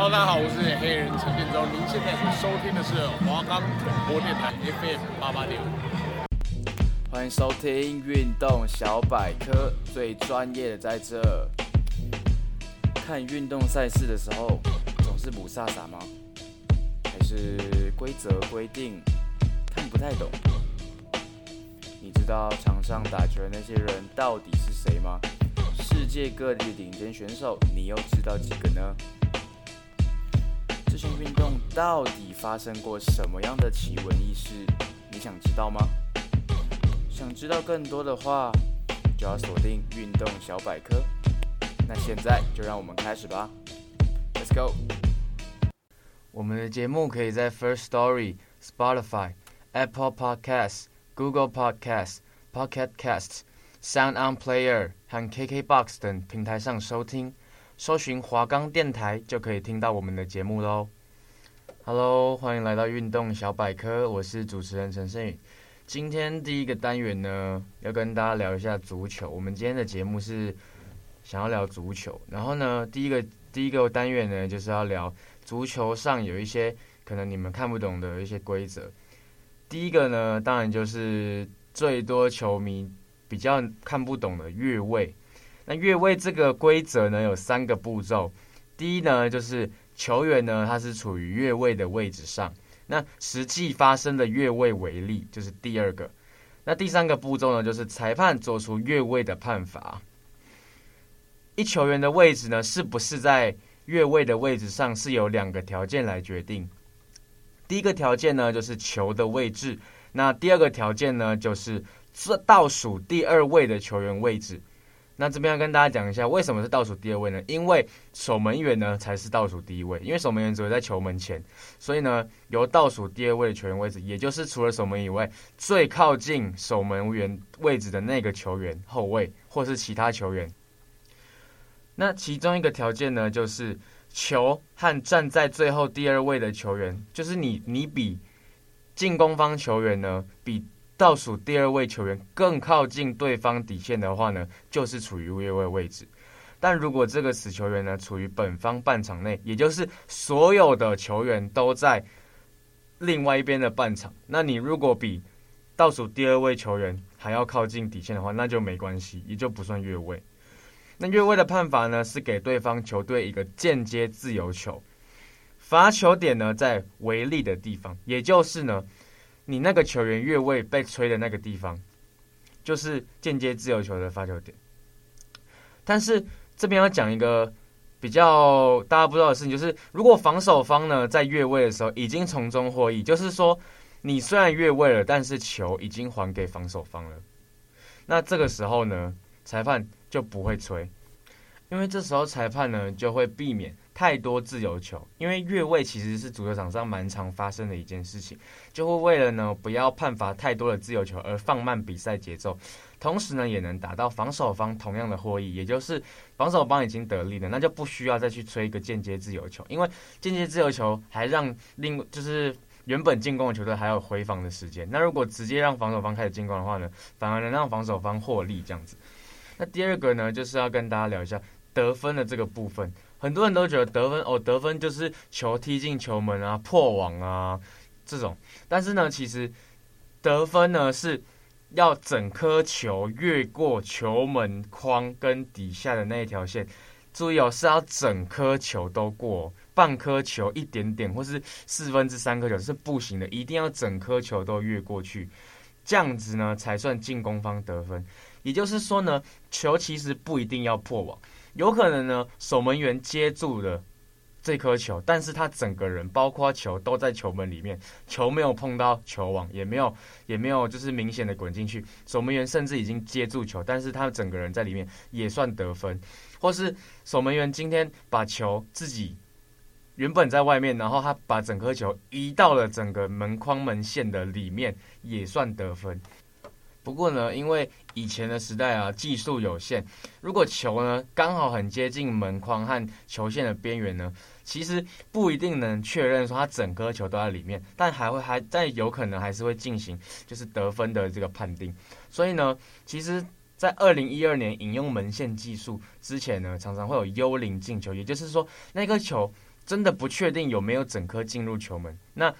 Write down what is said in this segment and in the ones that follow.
Hello，大家好，我是黑人陈建州。您现在所收听的是华冈广播电台 FM 八八点五。欢迎收听运动小百科，最专业的在这。看运动赛事的时候，总是雾煞煞吗？还是规则规定看不太懂？你知道场上打球的那些人到底是谁吗？世界各地的顶尖选手，你又知道几个呢？运动到底发生过什么样的奇闻异事？你想知道吗？想知道更多的话，就要锁定运动小百科。那现在就让我们开始吧，Let's go！我们的节目可以在 First Story、Spotify、Apple Podcasts、Google Podcasts、Pocket Casts、Sound On Player 和 KKBox 等平台上收听，搜寻华冈电台就可以听到我们的节目喽。Hello，欢迎来到运动小百科，我是主持人陈胜宇。今天第一个单元呢，要跟大家聊一下足球。我们今天的节目是想要聊足球，然后呢，第一个第一个单元呢，就是要聊足球上有一些可能你们看不懂的一些规则。第一个呢，当然就是最多球迷比较看不懂的越位。那越位这个规则呢，有三个步骤。第一呢，就是球员呢，他是处于越位的位置上。那实际发生的越位为例就是第二个，那第三个步骤呢，就是裁判做出越位的判罚。一球员的位置呢，是不是在越位的位置上，是由两个条件来决定。第一个条件呢，就是球的位置；那第二个条件呢，就是这倒数第二位的球员位置。那这边要跟大家讲一下，为什么是倒数第二位呢？因为守门员呢才是倒数第一位，因为守门员只会在球门前，所以呢由倒数第二位的球员位置，也就是除了守门以外最靠近守门员位置的那个球员后卫或是其他球员。那其中一个条件呢，就是球和站在最后第二位的球员，就是你你比进攻方球员呢比。倒数第二位球员更靠近对方底线的话呢，就是处于越位位置。但如果这个死球员呢处于本方半场内，也就是所有的球员都在另外一边的半场，那你如果比倒数第二位球员还要靠近底线的话，那就没关系，也就不算越位。那越位的判罚呢，是给对方球队一个间接自由球，罚球点呢在违例的地方，也就是呢。你那个球员越位被吹的那个地方，就是间接自由球的发球点。但是这边要讲一个比较大家不知道的事情，就是如果防守方呢在越位的时候已经从中获益，就是说你虽然越位了，但是球已经还给防守方了，那这个时候呢，裁判就不会吹，因为这时候裁判呢就会避免。太多自由球，因为越位其实是足球场上蛮常发生的一件事情，就会为了呢不要判罚太多的自由球而放慢比赛节奏，同时呢也能达到防守方同样的获益，也就是防守方已经得利了，那就不需要再去吹一个间接自由球，因为间接自由球还让另就是原本进攻的球队还有回防的时间，那如果直接让防守方开始进攻的话呢，反而能让防守方获利这样子。那第二个呢就是要跟大家聊一下得分的这个部分。很多人都觉得得分哦，得分就是球踢进球门啊、破网啊这种。但是呢，其实得分呢是要整颗球越过球门框跟底下的那一条线。注意哦，是要整颗球都过，半颗球一点点或是四分之三颗球是不行的，一定要整颗球都越过去，这样子呢才算进攻方得分。也就是说呢，球其实不一定要破网。有可能呢，守门员接住了这颗球，但是他整个人包括球都在球门里面，球没有碰到球网，也没有也没有就是明显的滚进去。守门员甚至已经接住球，但是他整个人在里面也算得分。或是守门员今天把球自己原本在外面，然后他把整颗球移到了整个门框门线的里面，也算得分。不过呢，因为以前的时代啊，技术有限，如果球呢刚好很接近门框和球线的边缘呢，其实不一定能确认说它整颗球都在里面，但还会还但有可能还是会进行就是得分的这个判定。所以呢，其实，在二零一二年引用门线技术之前呢，常常会有幽灵进球，也就是说那颗球真的不确定有没有整颗进入球门，那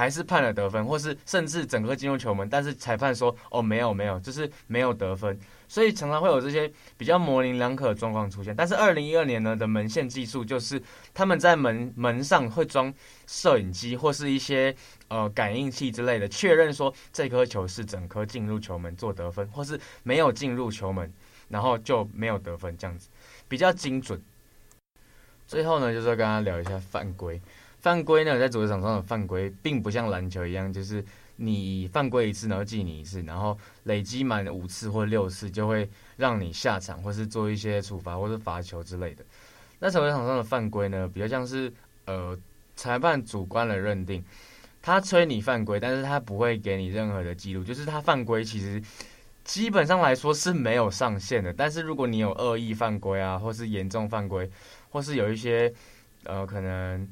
还是判了得分，或是甚至整个进入球门，但是裁判说哦没有没有，就是没有得分，所以常常会有这些比较模棱两可的状况出现。但是二零一二年呢的门线技术就是他们在门门上会装摄影机或是一些呃感应器之类的，确认说这颗球是整颗进入球门做得分，或是没有进入球门，然后就没有得分这样子，比较精准。最后呢，就是要跟大家聊一下犯规。犯规呢，在足球场上的犯规，并不像篮球一样，就是你犯规一次，然后记你一次，然后累积满五次或六次，就会让你下场，或是做一些处罚或是罚球之类的。那足球场上的犯规呢，比较像是呃裁判主观的认定，他吹你犯规，但是他不会给你任何的记录，就是他犯规其实基本上来说是没有上限的。但是如果你有恶意犯规啊，或是严重犯规，或是有一些呃可能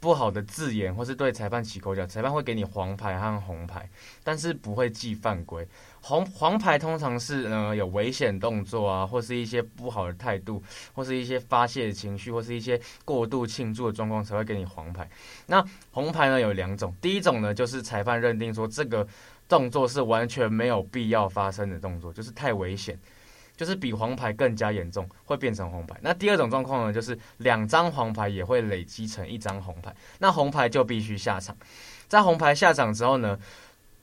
不好的字眼，或是对裁判起口角，裁判会给你黄牌和红牌，但是不会记犯规。红黄牌通常是呃有危险动作啊，或是一些不好的态度，或是一些发泄情绪，或是一些过度庆祝的状况才会给你黄牌。那红牌呢有两种，第一种呢就是裁判认定说这个动作是完全没有必要发生的动作，就是太危险。就是比黄牌更加严重，会变成红牌。那第二种状况呢，就是两张黄牌也会累积成一张红牌，那红牌就必须下场。在红牌下场之后呢，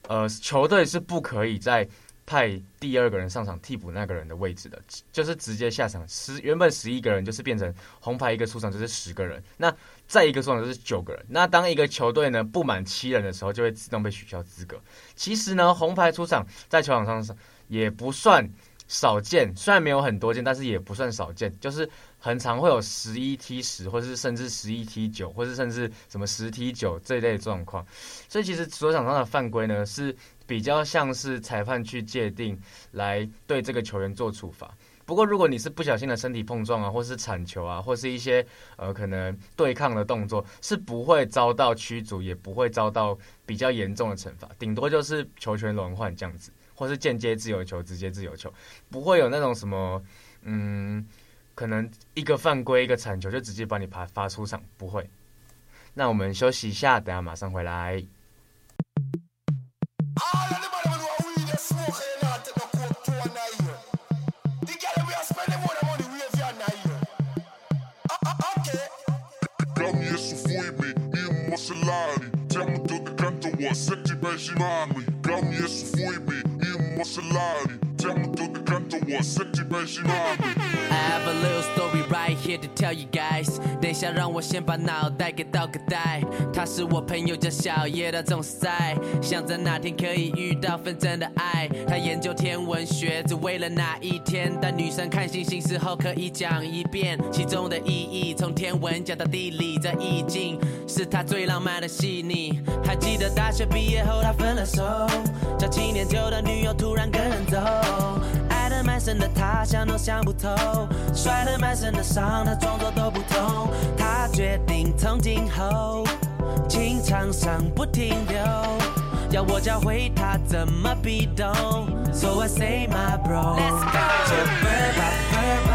呃，球队是不可以再派第二个人上场替补那个人的位置的，就是直接下场。十原本十一个人就是变成红牌一个出场就是十个人，那再一个出场就是九个人。那当一个球队呢不满七人的时候，就会自动被取消资格。其实呢，红牌出场在球场上也不算。少见，虽然没有很多见，但是也不算少见。就是很常会有十一踢十，或是甚至十一踢九，或是甚至什么十踢九这一类状况。所以其实球场上的犯规呢，是比较像是裁判去界定，来对这个球员做处罚。不过如果你是不小心的身体碰撞啊，或是铲球啊，或是一些呃可能对抗的动作，是不会遭到驱逐，也不会遭到比较严重的惩罚，顶多就是球权轮换这样子。或是间接自由球，直接自由球，不会有那种什么，嗯，可能一个犯规一个铲球就直接把你罚罚出场，不会。那我们休息一下，等下马上回来。Have a little story right here to tell you guys 等一下，让我先把脑袋给倒个带。他是我朋友，叫小叶，他总是在想着哪天可以遇到份真的爱。他研究天文学，只为了那一天，当女生看星星时候可以讲一遍其中的意义。从天文讲到地理，这意境是他最浪漫的细腻。还记得大学毕业后，他分了手，交七年旧的女友突然跟人走。满身的他想都想不透，摔了满身的伤，他装作都不痛。他决定从今后，情场上不停留。要我教会他怎么被动？So I say my bro，就奔吧奔吧，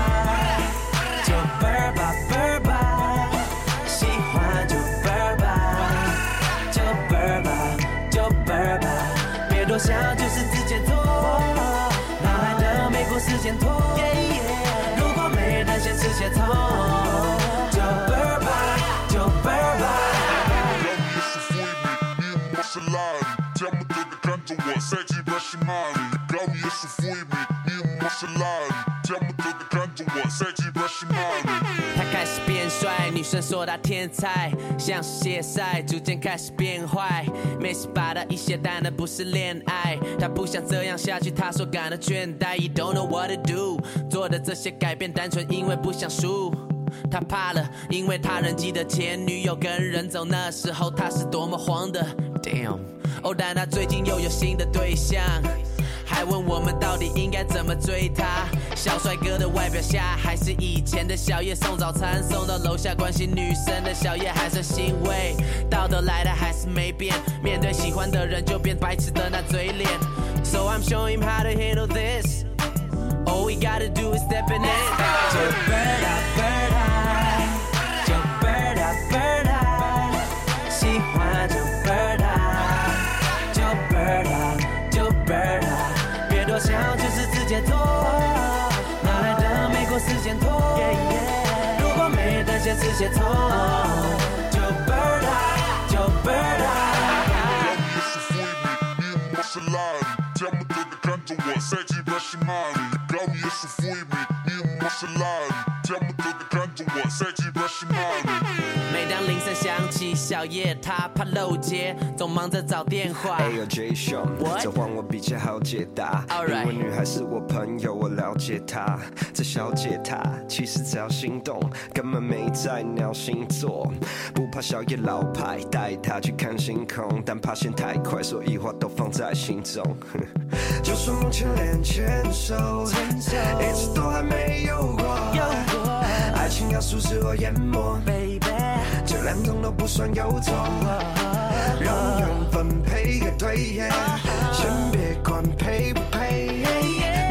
就奔吧奔吧，喜欢就奔吧，就奔吧就奔吧，别多想。他开始变帅，女生说他天才，像是谢赛，逐渐开始变坏。没事把他一些，但那不是恋爱。他不想这样下去，他说感到倦怠。You don't know what to do，做的这些改变，单纯因为不想输。他怕了，因为他人记得前女友跟人走，那时候他是多么慌的。Damn，哦，但他最近又有新的对象。还问我们到底应该怎么追他？小帅哥的外表下，还是以前的小叶送早餐，送到楼下关心女生的小叶还算欣慰，道德来的还是没变。面对喜欢的人就变白痴的那嘴脸。So I'm showing him how to handle this. All we gotta do is step in it. 就 bird up, bird up, 界拖，哪来的美国时间拖？如果没得闲时间拖，就 bird eye，就 bird eye。声响起，小叶他怕漏接，总忙着找电话。哎呦，J 兄，这换我比较好解答。All right. 因为女孩是我朋友，我了解她。这小姐她其实只要心动，根本没在鸟星座。不怕小叶老派，带她去看星空，但怕线太快，所以话都放在心中。就算目前连牵手，一直都还没有过。爱情要素使我淹没这两种都不算有错。让缘分配个对，先别管配不配。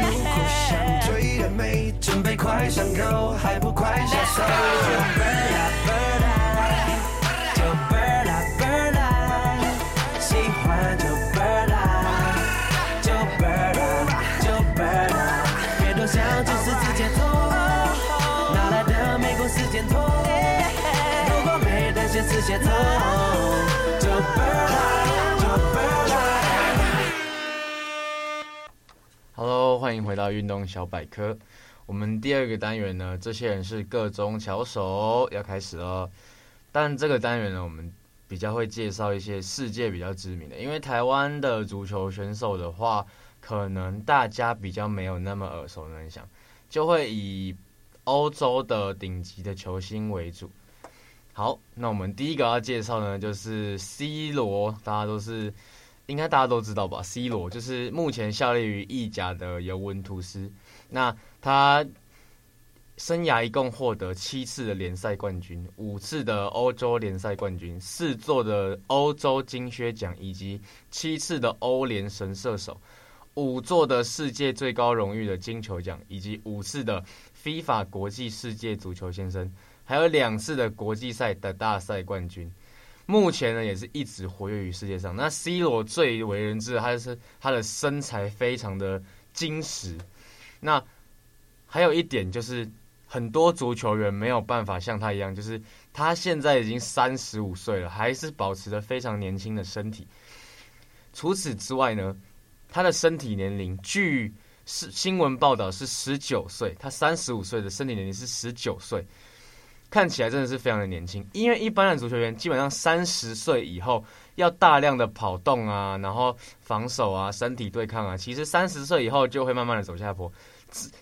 如果想追的美，准备快上钩，还不快下手？没得闲时间拖，就 bird eye，就 bird eye。Hello，欢迎回到运动小百科。我们第二个单元呢，这些人是各中巧手，要开始了。但这个单元呢，我们比较会介绍一些世界比较知名的，因为台湾的足球选手的话，可能大家比较没有那么耳熟能详，就会以欧洲的顶级的球星为主。好，那我们第一个要介绍呢，就是 C 罗，大家都是。应该大家都知道吧？C 罗就是目前效力于意甲的尤文图斯。那他生涯一共获得七次的联赛冠军，五次的欧洲联赛冠军，四座的欧洲金靴奖，以及七次的欧联神射手，五座的世界最高荣誉的金球奖，以及五次的 FIFA 国际世界足球先生，还有两次的国际赛的大赛冠军。目前呢，也是一直活跃于世界上。那 C 罗最为人知的，他是他的身材非常的精实。那还有一点就是，很多足球员没有办法像他一样，就是他现在已经三十五岁了，还是保持着非常年轻的身体。除此之外呢，他的身体年龄据是新闻报道是十九岁，他三十五岁的身体年龄是十九岁。看起来真的是非常的年轻，因为一般的足球员基本上三十岁以后要大量的跑动啊，然后防守啊，身体对抗啊，其实三十岁以后就会慢慢的走下坡。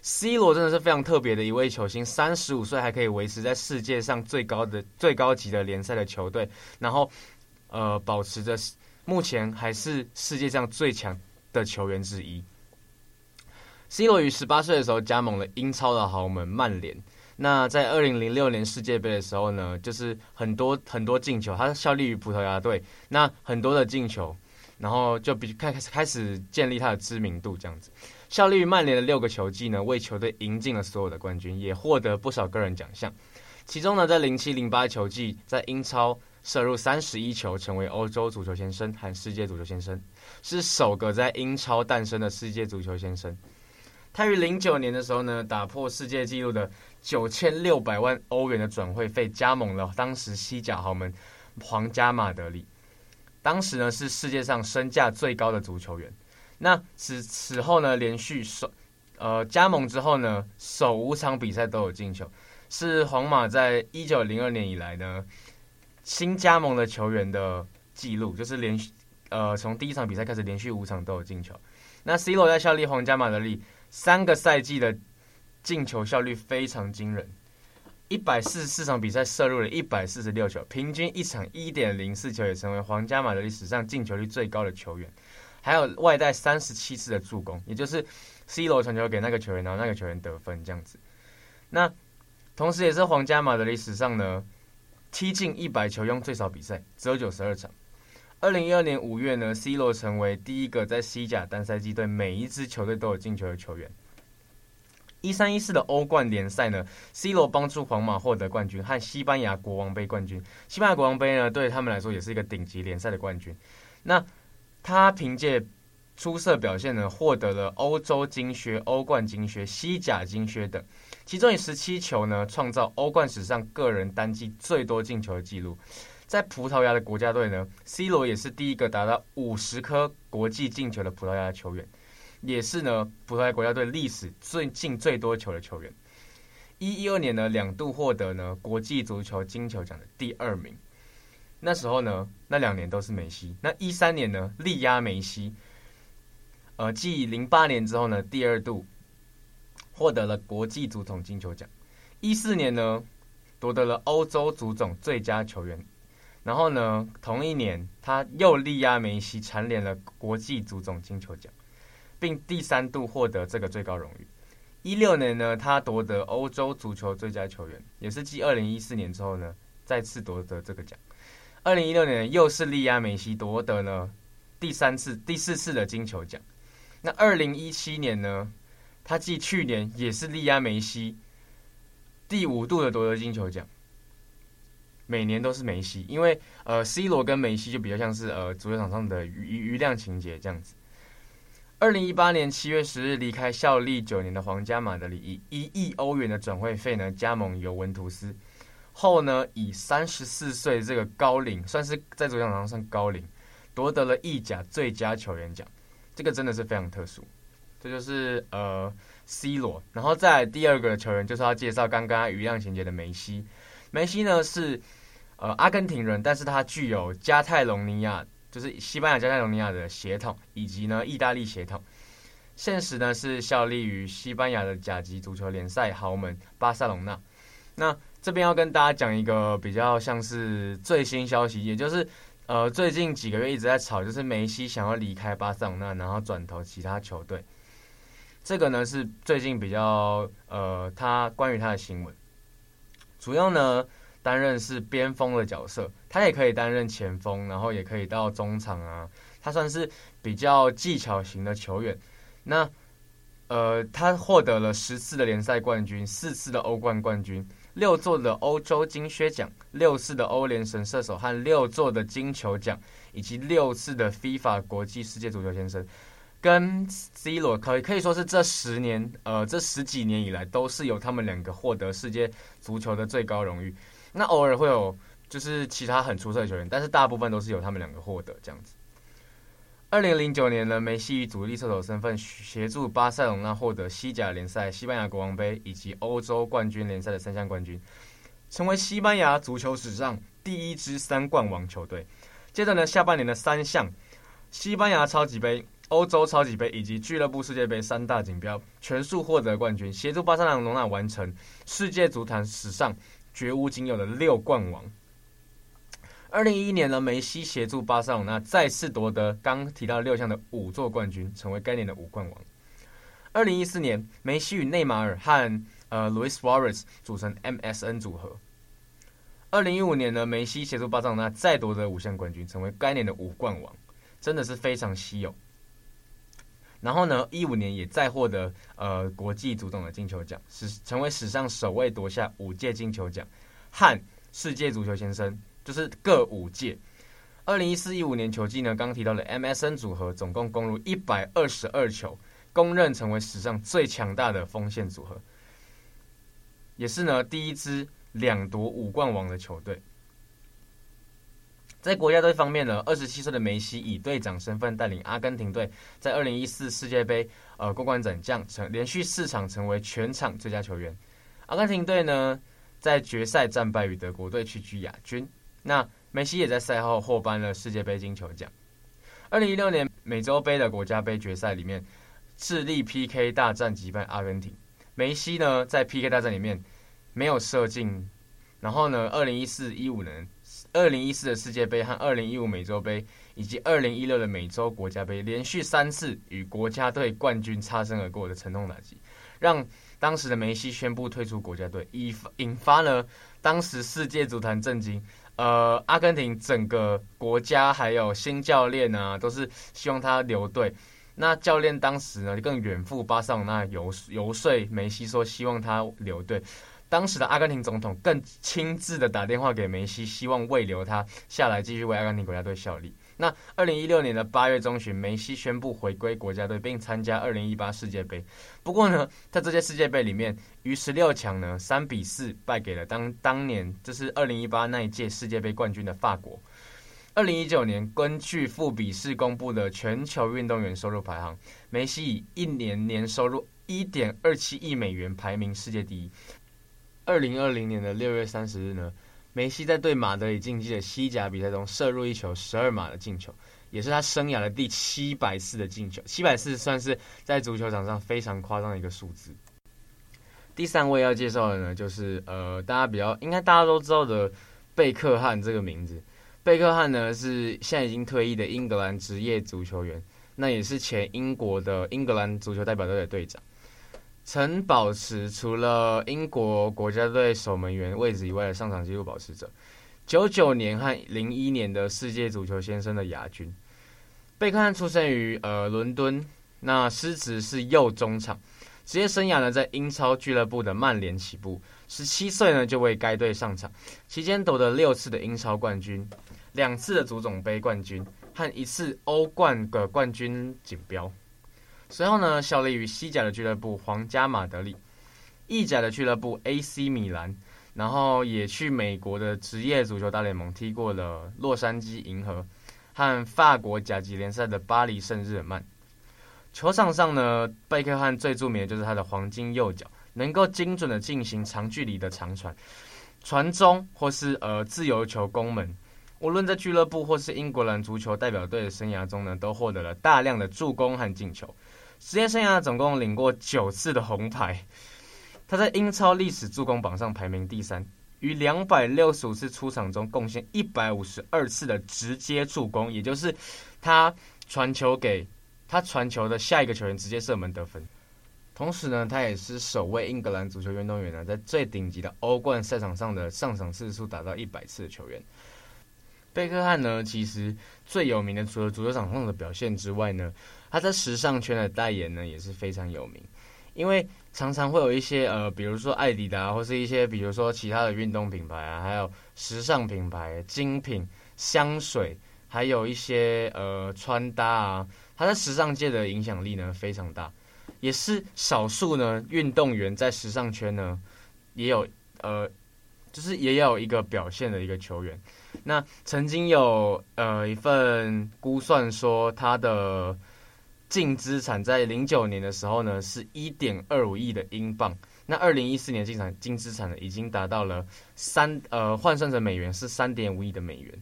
C 罗真的是非常特别的一位球星，三十五岁还可以维持在世界上最高的最高级的联赛的球队，然后呃保持着目前还是世界上最强的球员之一。C 罗于十八岁的时候加盟了英超的豪门曼联。那在二零零六年世界杯的时候呢，就是很多很多进球，他效力于葡萄牙队，那很多的进球，然后就比开始开始建立他的知名度，这样子。效力于曼联的六个球季呢，为球队赢进了所有的冠军，也获得不少个人奖项。其中呢，在零七零八球季，在英超射入三十一球，成为欧洲足球先生和世界足球先生，是首个在英超诞生的世界足球先生。他于零九年的时候呢，打破世界纪录的九千六百万欧元的转会费，加盟了当时西甲豪门皇家马德里。当时呢，是世界上身价最高的足球员。那此此后呢，连续首呃加盟之后呢，首五场比赛都有进球，是皇马在一九零二年以来呢新加盟的球员的记录，就是连续呃从第一场比赛开始连续五场都有进球。那 C 罗在效力皇家马德里。三个赛季的进球效率非常惊人，一百四十四场比赛射入了一百四十六球，平均一场一点零四球，也成为皇家马德里史上进球率最高的球员。还有外带三十七次的助攻，也就是 C 罗传球给那个球员，然后那个球员得分这样子。那同时也是皇家马德里史上呢踢进一百球用最少比赛，只有九十二场。二零一二年五月呢，C 罗成为第一个在西甲单赛季对每一支球队都有进球的球员。一三一四的欧冠联赛呢，C 罗帮助皇马获得冠军和西班牙国王杯冠军。西班牙国王杯呢，对他们来说也是一个顶级联赛的冠军。那他凭借出色表现呢，获得了欧洲金靴、欧冠金靴、西甲金靴等。其中以十七球呢，创造欧冠史上个人单季最多进球的纪录。在葡萄牙的国家队呢，C 罗也是第一个达到五十颗国际进球的葡萄牙的球员，也是呢葡萄牙国家队历史最进最多球的球员。一一二年呢，两度获得呢国际足球金球奖的第二名。那时候呢，那两年都是梅西。那一三年呢，力压梅西。呃，继零八年之后呢，第二度获得了国际足总金球奖。一四年呢，夺得了欧洲足总最佳球员。然后呢，同一年他又力压梅西，蝉联了国际足总金球奖，并第三度获得这个最高荣誉。一六年呢，他夺得欧洲足球最佳球员，也是继二零一四年之后呢，再次夺得这个奖。二零一六年又是力压梅西，夺得了第三次、第四次的金球奖。那二零一七年呢，他继去年也是力压梅西，第五度的夺得金球奖。每年都是梅西，因为呃，C 罗跟梅西就比较像是呃足球场上的余余量情节这样子。二零一八年七月十日离开效力九年的皇家马德里，以一亿欧元的转会费呢加盟尤文图斯，后呢以三十四岁这个高龄，算是在足球场上算高龄，夺得了意甲最佳球员奖，这个真的是非常特殊。这就是呃 C 罗，然后再第二个球员就是要介绍刚刚余量情节的梅西，梅西呢是。呃，阿根廷人，但是他具有加泰隆尼亚，就是西班牙加泰隆尼亚的血统，以及呢意大利血统。现实呢是效力于西班牙的甲级足球联赛豪门巴塞隆纳。那这边要跟大家讲一个比较像是最新消息，也就是呃最近几个月一直在吵，就是梅西想要离开巴塞隆纳，然后转投其他球队。这个呢是最近比较呃他关于他的新闻，主要呢。担任是边锋的角色，他也可以担任前锋，然后也可以到中场啊。他算是比较技巧型的球员。那呃，他获得了十次的联赛冠军，四次的欧冠冠军，六座的欧洲金靴奖，六次的欧联神射手和六座的金球奖，以及六次的 FIFA 国际世界足球先生。跟 C 罗可以可以说是这十年呃这十几年以来都是由他们两个获得世界足球的最高荣誉。那偶尔会有，就是其他很出色的球员，但是大部分都是由他们两个获得这样子。二零零九年呢，梅西以主力射手身份协助巴塞隆纳获得西甲联赛、西班牙国王杯以及欧洲冠军联赛的三项冠军，成为西班牙足球史上第一支三冠王球队。接着呢，下半年的三项西班牙超级杯、欧洲超级杯以及俱乐部世界杯三大锦标全数获得冠军，协助巴塞隆纳完成世界足坛史上。绝无仅有的六冠王。二零一一年呢，梅西协助巴塞罗那再次夺得刚提到六项的五座冠军，成为该年的五冠王。二零一四年，梅西与内马尔和呃 Luis Suarez 组成 MSN 组合。二零一五年呢，梅西协助巴塞罗那再夺得五项冠军，成为该年的五冠王，真的是非常稀有。然后呢，一五年也再获得呃国际足总的金球奖，是成为史上首位夺下五届金球奖和世界足球先生，就是各五届。二零一四一五年球季呢，刚提到的 MSN 组合总共攻入一百二十二球，公认成为史上最强大的锋线组合，也是呢第一支两夺五冠王的球队。在国家队方面呢，二十七岁的梅西以队长身份带领阿根廷队在二零一四世界杯呃过关斩将，成连续四场成为全场最佳球员。阿根廷队呢在决赛战败于德国队，屈居亚军。那梅西也在赛后获颁了世界杯金球奖。二零一六年美洲杯的国家杯决赛里面，智利 PK 大战击败阿根廷。梅西呢在 PK 大战里面没有射进，然后呢，二零一四一五年。二零一四的世界杯和二零一五美洲杯，以及二零一六的美洲国家杯，连续三次与国家队冠军擦身而过的沉痛打击，让当时的梅西宣布退出国家队，引引发了当时世界足坛震惊。呃，阿根廷整个国家还有新教练啊，都是希望他留队。那教练当时呢，更远赴巴塞罗那游游说梅西，说希望他留队。当时的阿根廷总统更亲自的打电话给梅西，希望慰留他下来继续为阿根廷国家队效力。那二零一六年的八月中旬，梅西宣布回归国家队，并参加二零一八世界杯。不过呢，在这届世界杯里面，于十六强呢三比四败给了当当年就是二零一八那一届世界杯冠军的法国。二零一九年，根据富比士公布的全球运动员收入排行，梅西以一年年收入一点二七亿美元排名世界第一。二零二零年的六月三十日呢，梅西在对马德里竞技的西甲比赛中射入一球十二码的进球，也是他生涯的第七百次的进球。七百次算是在足球场上非常夸张的一个数字。第三位要介绍的呢，就是呃，大家比较应该大家都知道的贝克汉这个名字。贝克汉呢是现在已经退役的英格兰职业足球员，那也是前英国的英格兰足球代表队的队长，曾保持除了英国国家队守门员位置以外的上场纪录保持者，九九年和零一年的世界足球先生的亚军。贝克汉出生于呃伦敦，那师职是右中场，职业生涯呢在英超俱乐部的曼联起步，十七岁呢就为该队上场，期间夺得六次的英超冠军。两次的足总杯冠军和一次欧冠的冠军锦标。随后呢，效力于西甲的俱乐部皇家马德里，意甲的俱乐部 AC 米兰，然后也去美国的职业足球大联盟踢过了洛杉矶银河和法国甲级联赛的巴黎圣日耳曼。球场上呢，贝克汉最著名的就是他的黄金右脚，能够精准的进行长距离的长传、传中或是呃自由球攻门。无论在俱乐部或是英格兰足球代表队的生涯中呢，都获得了大量的助攻和进球。职业生涯总共领过九次的红牌。他在英超历史助攻榜上排名第三，于两百六十五次出场中贡献一百五十二次的直接助攻，也就是他传球给他传球的下一个球员直接射门得分。同时呢，他也是首位英格兰足球运动员呢，在最顶级的欧冠赛场上的上场次数达到一百次的球员。贝克汉呢，其实最有名的除了足球场上的表现之外呢，他在时尚圈的代言呢也是非常有名。因为常常会有一些呃，比如说艾迪达，或是一些比如说其他的运动品牌啊，还有时尚品牌、精品香水，还有一些呃穿搭啊，他在时尚界的影响力呢非常大，也是少数呢运动员在时尚圈呢也有呃，就是也有一个表现的一个球员。那曾经有呃一份估算说，他的净资产在零九年的时候呢，是一点二五亿的英镑。那二零一四年净产净资产呢，已经达到了三呃换算成美元是三点五亿的美元。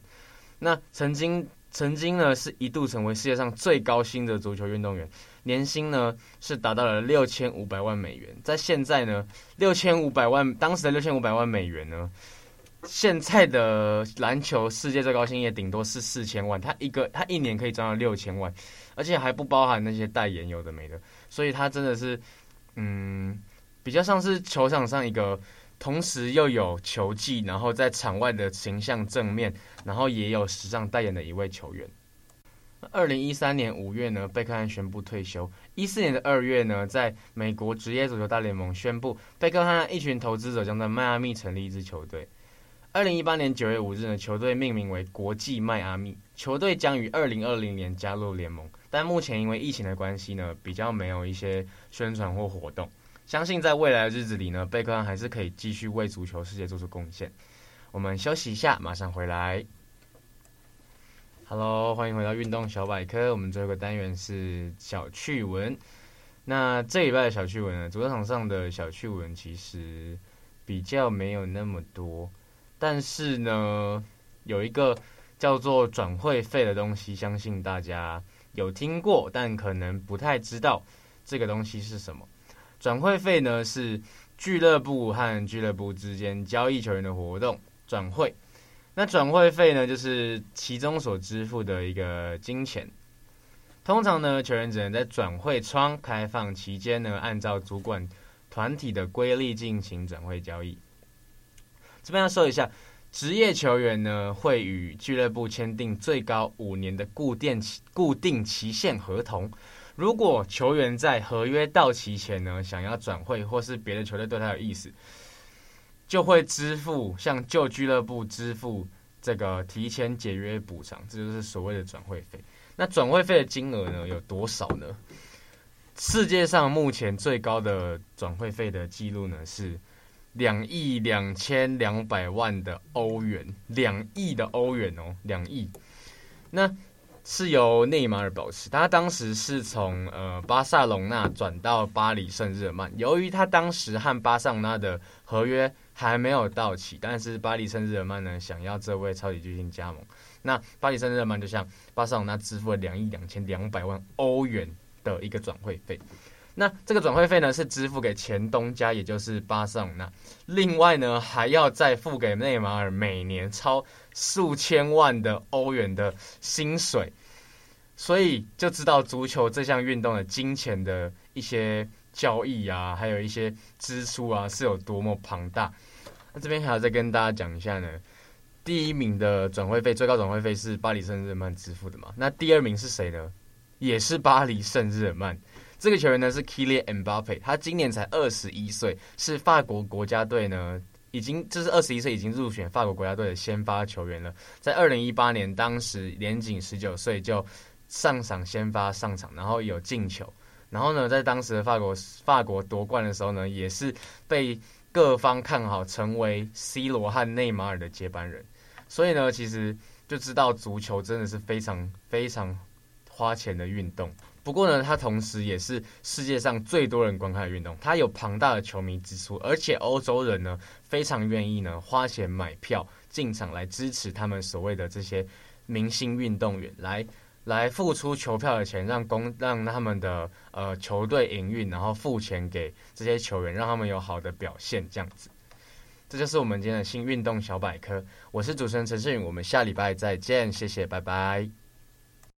那曾经曾经呢，是一度成为世界上最高薪的足球运动员，年薪呢是达到了六千五百万美元。在现在呢，六千五百万当时的六千五百万美元呢。现在的篮球世界最高薪也顶多是四千万，他一个他一年可以赚到六千万，而且还不包含那些代言有的没的，所以他真的是，嗯，比较像是球场上一个同时又有球技，然后在场外的形象正面，然后也有时尚代言的一位球员。二零一三年五月呢，贝克汉宣布退休。一四年的二月呢，在美国职业足球大联盟宣布，贝克汉一群投资者将在迈阿密成立一支球队。二零一八年九月五日呢，球队命名为国际迈阿密。球队将于二零二零年加入联盟，但目前因为疫情的关系呢，比较没有一些宣传或活动。相信在未来的日子里呢，贝克汉还是可以继续为足球世界做出贡献。我们休息一下，马上回来。Hello，欢迎回到运动小百科。我们最后一个单元是小趣闻。那这礼拜的小趣闻呢，足球场上的小趣闻其实比较没有那么多。但是呢，有一个叫做转会费的东西，相信大家有听过，但可能不太知道这个东西是什么。转会费呢，是俱乐部和俱乐部之间交易球员的活动，转会。那转会费呢，就是其中所支付的一个金钱。通常呢，球员只能在转会窗开放期间呢，按照主管团体的规例进行转会交易。这边要说一下，职业球员呢会与俱乐部签订最高五年的固定期固定期限合同。如果球员在合约到期前呢想要转会，或是别的球队对他有意思，就会支付向旧俱乐部支付这个提前解约补偿，这就是所谓的转会费。那转会费的金额呢，有多少呢？世界上目前最高的转会费的记录呢是两亿两千两百万的欧元，两亿的欧元哦，两亿。那是由内马尔保持，他当时是从呃巴塞隆纳转到巴黎圣日耳曼。由于他当时和巴塞隆纳的合约还没有到期，但是巴黎圣日耳曼呢想要这位超级巨星加盟，那巴黎圣日耳曼就向巴塞隆纳支付了两亿两千两百万欧元的一个转会费。那这个转会费呢是支付给前东家，也就是巴塞隆纳，另外呢还要再付给内马尔每年超。数千万的欧元的薪水，所以就知道足球这项运动的金钱的一些交易啊，还有一些支出啊，是有多么庞大。那这边还要再跟大家讲一下呢，第一名的转会费，最高转会费是巴黎圣日耳曼支付的嘛？那第二名是谁呢？也是巴黎圣日耳曼。这个球员呢是 Kylian Mbappe，他今年才二十一岁，是法国国家队呢。已经就是二十一岁，已经入选法国国家队的先发球员了。在二零一八年，当时年仅十九岁就上场先发上场，然后有进球。然后呢，在当时的法国法国夺冠的时候呢，也是被各方看好成为 C 罗和内马尔的接班人。所以呢，其实就知道足球真的是非常非常花钱的运动。不过呢，它同时也是世界上最多人观看的运动，它有庞大的球迷支出，而且欧洲人呢非常愿意呢花钱买票进场来支持他们所谓的这些明星运动员，来来付出球票的钱，让公让他们的呃球队营运，然后付钱给这些球员，让他们有好的表现，这样子。这就是我们今天的新运动小百科，我是主持人陈世允，我们下礼拜再见，谢谢，拜拜。